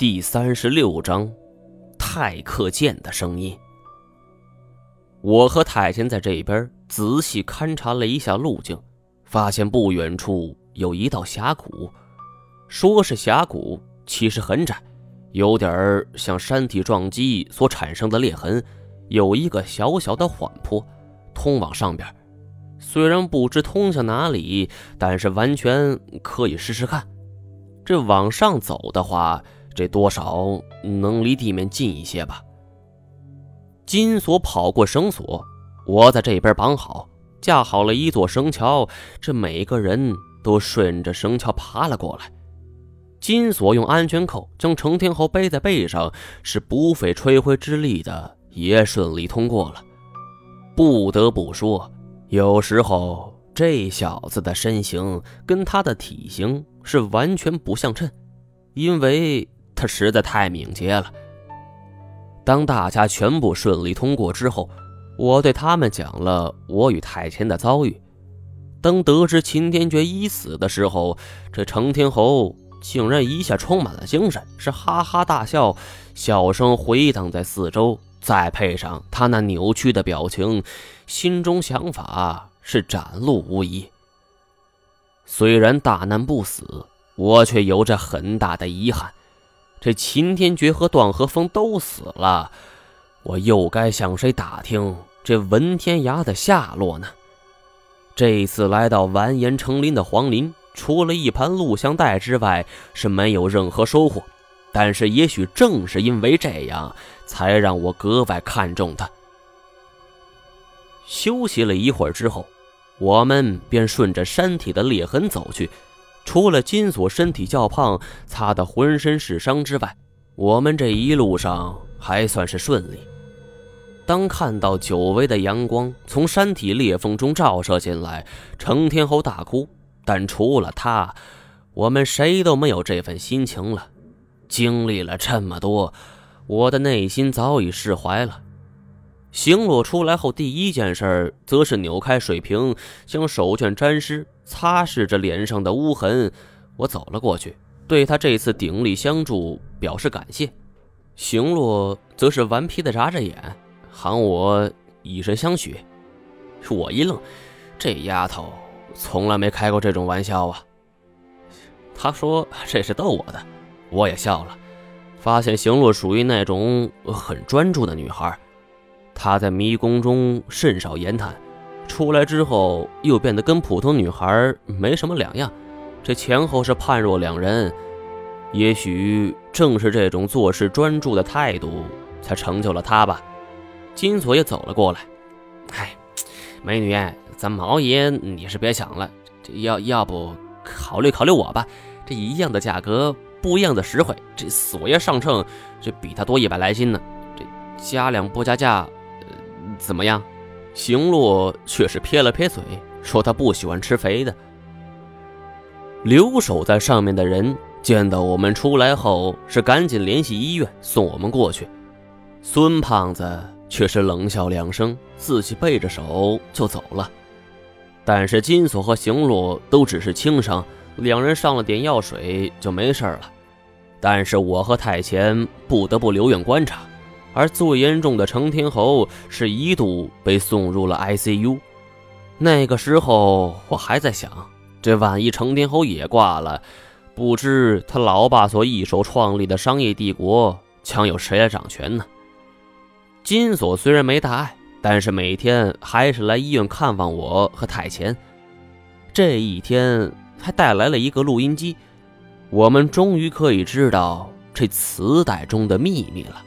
第三十六章，太克剑的声音。我和太监在这边仔细勘察了一下路径，发现不远处有一道峡谷。说是峡谷，其实很窄，有点像山体撞击所产生的裂痕，有一个小小的缓坡，通往上边。虽然不知通向哪里，但是完全可以试试看。这往上走的话。这多少能离地面近一些吧。金锁跑过绳索，我在这边绑好，架好了一座绳桥。这每个人都顺着绳桥爬了过来。金锁用安全扣将程天侯背在背上，是不费吹灰之力的，也顺利通过了。不得不说，有时候这小子的身形跟他的体型是完全不相称，因为。他实在太敏捷了。当大家全部顺利通过之后，我对他们讲了我与太前的遭遇。当得知秦天觉已死的时候，这程天侯竟然一下充满了精神，是哈哈大笑，笑声回荡在四周。再配上他那扭曲的表情，心中想法是展露无遗。虽然大难不死，我却有着很大的遗憾。这秦天觉和段和风都死了，我又该向谁打听这文天涯的下落呢？这次来到完颜成林的皇陵，除了一盘录像带之外，是没有任何收获。但是也许正是因为这样，才让我格外看重他。休息了一会儿之后，我们便顺着山体的裂痕走去。除了金锁身体较胖，擦得浑身是伤之外，我们这一路上还算是顺利。当看到久违的阳光从山体裂缝中照射进来，成天侯大哭。但除了他，我们谁都没有这份心情了。经历了这么多，我的内心早已释怀了。行洛出来后，第一件事则是扭开水瓶，将手绢沾湿。擦拭着脸上的污痕，我走了过去，对他这次鼎力相助表示感谢。行洛则是顽皮的眨着眼，喊我以身相许。我一愣，这丫头从来没开过这种玩笑啊。他说这是逗我的，我也笑了。发现行洛属于那种很专注的女孩，她在迷宫中甚少言谈。出来之后，又变得跟普通女孩没什么两样，这前后是判若两人。也许正是这种做事专注的态度，才成就了她吧。金锁也走了过来，哎，美女，咱毛爷你是别想了，这要要不考虑考虑我吧？这一样的价格，不一样的实惠。这锁爷上秤，这比他多一百来斤呢。这加量不加价，怎么样？行洛却是撇了撇嘴，说他不喜欢吃肥的。留守在上面的人见到我们出来后，是赶紧联系医院送我们过去。孙胖子却是冷笑两声，自己背着手就走了。但是金锁和行洛都只是轻伤，两人上了点药水就没事了。但是我和太前不得不留院观察。而最严重的程天侯是一度被送入了 ICU。那个时候，我还在想，这万一程天侯也挂了，不知他老爸所一手创立的商业帝国将由谁来掌权呢？金锁虽然没大碍，但是每天还是来医院看望我和太前。这一天还带来了一个录音机，我们终于可以知道这磁带中的秘密了。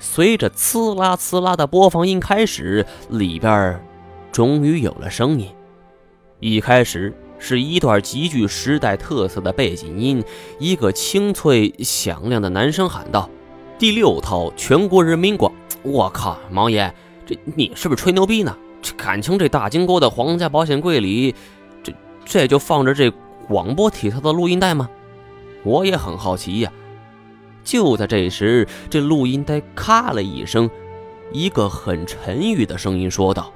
随着“呲啦呲啦”的播放音开始，里边终于有了声音。一开始是一段极具时代特色的背景音，一个清脆响亮的男声喊道：“第六套全国人民广……我靠，毛爷，这你是不是吹牛逼呢？这感情这大金锅的皇家保险柜里，这这就放着这广播体操的录音带吗？我也很好奇呀。”就在这时，这录音带咔了一声，一个很沉郁的声音说道：“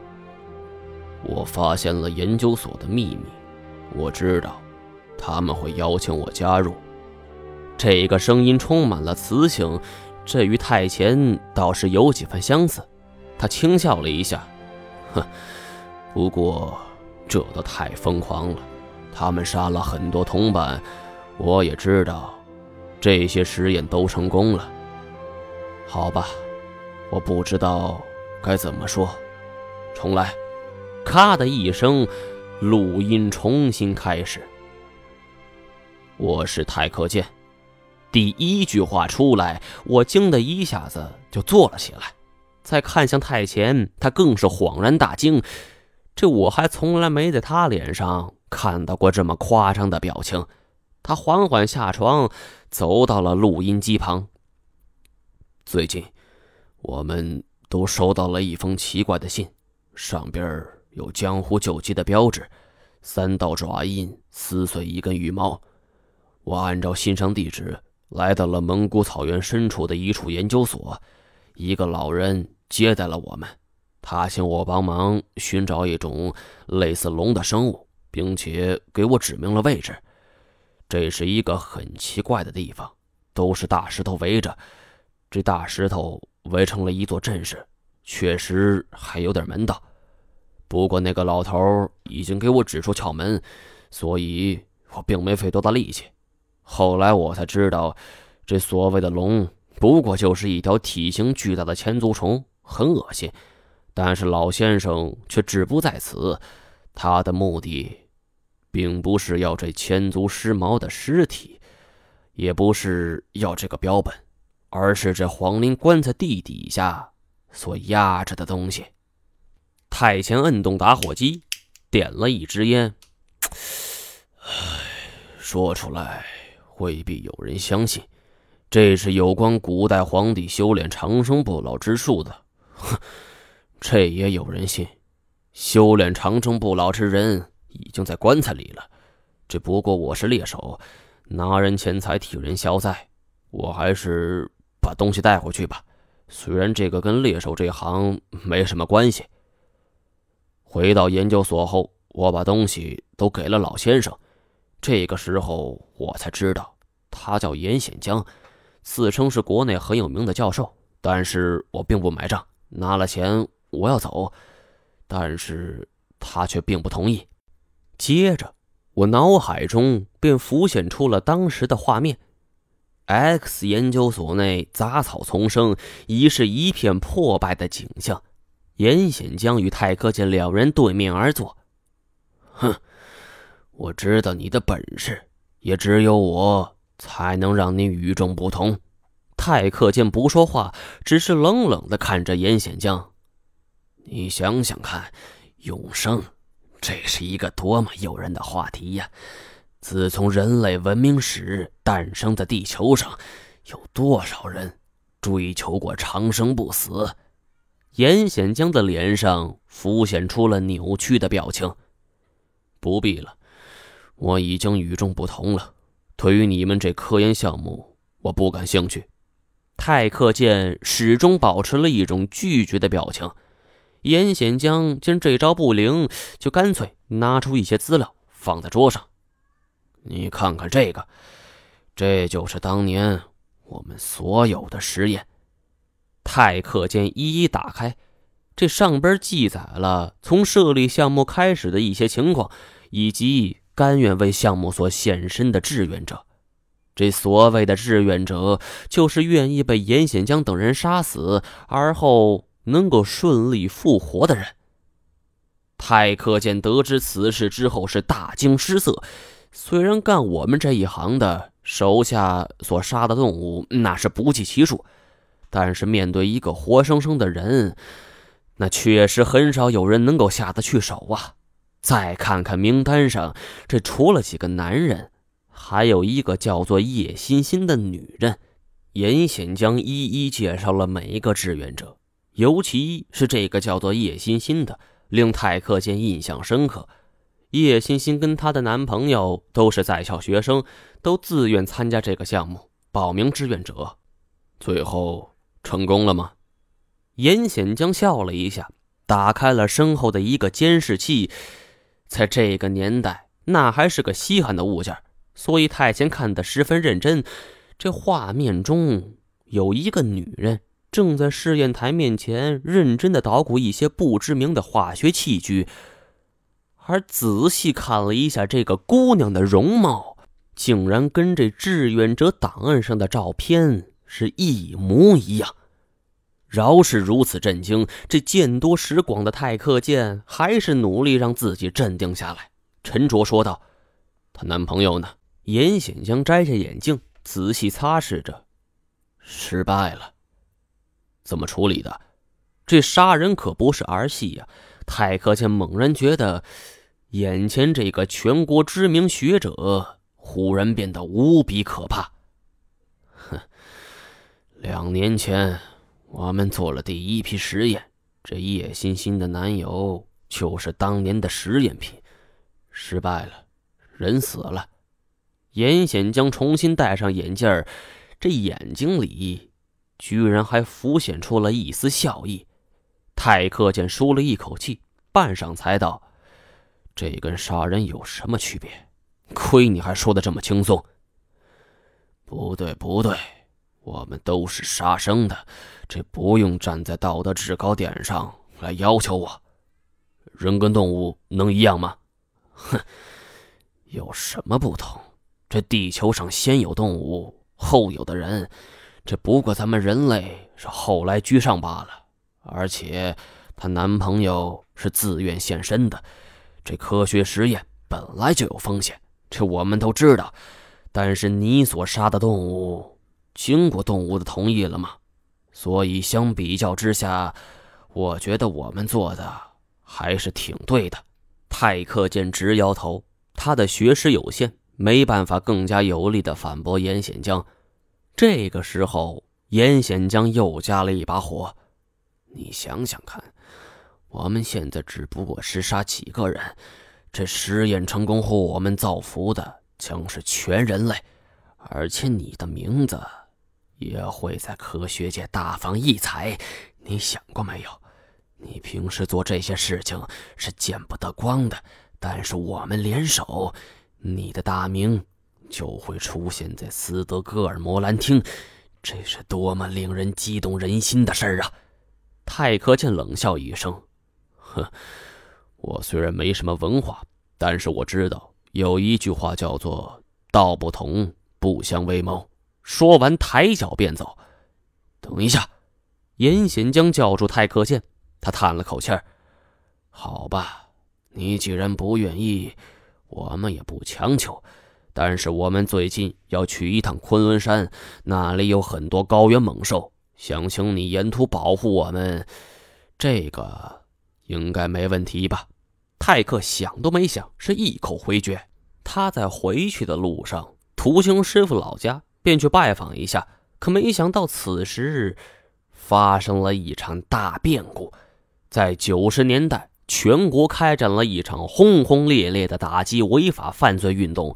我发现了研究所的秘密，我知道他们会邀请我加入。”这个声音充满了磁性，这与太前倒是有几分相似。他轻笑了一下，哼，不过这都太疯狂了。他们杀了很多同伴，我也知道，这些实验都成功了。好吧，我不知道该怎么说。重来，咔的一声，录音重新开始。我是泰克剑。第一句话出来，我惊的一下子就坐了起来。再看向太前，他更是恍然大惊。这我还从来没在他脸上看到过这么夸张的表情。他缓缓下床，走到了录音机旁。最近，我们都收到了一封奇怪的信，上边有江湖救急的标志，三道爪印撕碎一根羽毛。我按照信上地址。来到了蒙古草原深处的一处研究所，一个老人接待了我们。他请我帮忙寻找一种类似龙的生物，并且给我指明了位置。这是一个很奇怪的地方，都是大石头围着。这大石头围成了一座阵势，确实还有点门道。不过那个老头已经给我指出窍门，所以我并没费多大力气。后来我才知道，这所谓的龙不过就是一条体型巨大的千足虫，很恶心。但是老先生却志不在此，他的目的，并不是要这千足尸毛的尸体，也不是要这个标本，而是这黄陵棺材地底下所压着的东西。太前摁动打火机，点了一支烟。唉，说出来。未必有人相信，这是有关古代皇帝修炼长生不老之术的。哼，这也有人信。修炼长生不老之人已经在棺材里了。只不过我是猎手，拿人钱财替人消灾，我还是把东西带回去吧。虽然这个跟猎手这行没什么关系。回到研究所后，我把东西都给了老先生。这个时候，我才知道他叫严显江，自称是国内很有名的教授。但是我并不买账，拿了钱我要走，但是他却并不同意。接着，我脑海中便浮现出了当时的画面：X 研究所内杂草丛生，已是一片破败的景象。严显江与泰克见两人对面而坐，哼。我知道你的本事，也只有我才能让你与众不同。泰克见不说话，只是冷冷的看着严显江。你想想看，永生，这是一个多么诱人的话题呀！自从人类文明史诞生在地球上，有多少人追求过长生不死？严显江的脸上浮现出了扭曲的表情。不必了。我已经与众不同了，对于你们这科研项目，我不感兴趣。泰克剑始终保持了一种拒绝的表情。严显江见这招不灵，就干脆拿出一些资料放在桌上。你看看这个，这就是当年我们所有的实验。泰克剑一一打开，这上边记载了从设立项目开始的一些情况，以及。甘愿为项目所献身的志愿者，这所谓的志愿者，就是愿意被严显江等人杀死，而后能够顺利复活的人。泰克见得知此事之后，是大惊失色。虽然干我们这一行的手下所杀的动物那是不计其数，但是面对一个活生生的人，那确实很少有人能够下得去手啊。再看看名单上，这除了几个男人，还有一个叫做叶欣欣的女人。严显江一一介绍了每一个志愿者，尤其是这个叫做叶欣欣的，令泰克坚印象深刻。叶欣欣跟她的男朋友都是在校学生，都自愿参加这个项目，报名志愿者。最后成功了吗？严显江笑了一下，打开了身后的一个监视器。在这个年代，那还是个稀罕的物件，所以太监看得十分认真。这画面中有一个女人正在试验台面前认真的捣鼓一些不知名的化学器具，而仔细看了一下这个姑娘的容貌，竟然跟这志愿者档案上的照片是一模一样。饶是如此震惊，这见多识广的泰克健还是努力让自己镇定下来，沉着说道：“她男朋友呢？”严显江摘下眼镜。仔细擦拭着，失败了。怎么处理的？这杀人可不是儿戏呀！泰克健猛然觉得，眼前这个全国知名学者忽然变得无比可怕。哼，两年前我们做了第一批实验，这叶欣欣的男友就是当年的实验品，失败了，人死了。严显江重新戴上眼镜，这眼睛里居然还浮现出了一丝笑意。泰克见舒了一口气，半晌才道：“这跟杀人有什么区别？亏你还说的这么轻松。”“不对，不对，我们都是杀生的，这不用站在道德制高点上来要求我。人跟动物能一样吗？哼，有什么不同？”这地球上先有动物，后有的人，这不过咱们人类是后来居上罢了。而且，她男朋友是自愿献身的，这科学实验本来就有风险，这我们都知道。但是你所杀的动物，经过动物的同意了吗？所以相比较之下，我觉得我们做的还是挺对的。泰克见直摇头，他的学识有限。没办法，更加有力的反驳严显江。这个时候，严显江又加了一把火：“你想想看，我们现在只不过是杀几个人，这实验成功后，我们造福的将是全人类，而且你的名字也会在科学界大放异彩。你想过没有？你平时做这些事情是见不得光的，但是我们联手。”你的大名就会出现在斯德哥尔摩兰厅，这是多么令人激动人心的事儿啊！泰克见冷笑一声：“哼，我虽然没什么文化，但是我知道有一句话叫做‘道不同不相为谋’。”说完，抬脚便走。等一下，严显江叫住泰克健，他叹了口气儿：“好吧，你既然不愿意。”我们也不强求，但是我们最近要去一趟昆仑山，那里有很多高原猛兽，想请你沿途保护我们，这个应该没问题吧？泰克想都没想，是一口回绝。他在回去的路上途经师傅老家，便去拜访一下，可没想到此时发生了一场大变故，在九十年代。全国开展了一场轰轰烈烈的打击违法犯罪运动。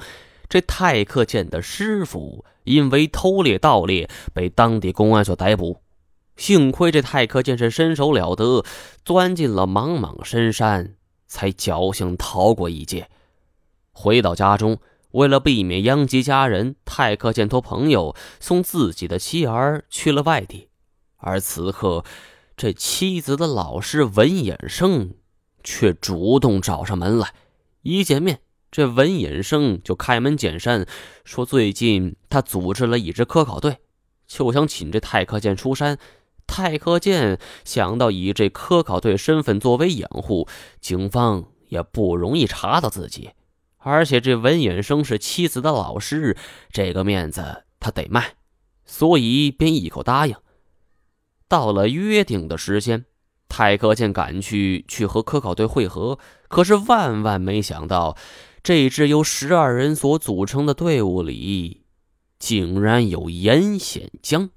这泰克剑的师傅因为偷猎盗猎被当地公安所逮捕。幸亏这泰克剑是身手了得，钻进了茫茫深山，才侥幸逃过一劫。回到家中，为了避免殃及家人，泰克健托朋友送自己的妻儿去了外地。而此刻，这妻子的老师文衍生。却主动找上门来，一见面，这文隐生就开门见山说：“最近他组织了一支科考队，就想请这泰克健出山。泰克健想到以这科考队身份作为掩护，警方也不容易查到自己。而且这文隐生是妻子的老师，这个面子他得卖，所以便一口答应。到了约定的时间。”泰克健赶去去和科考队会合，可是万万没想到，这支由十二人所组成的队伍里，竟然有严显江。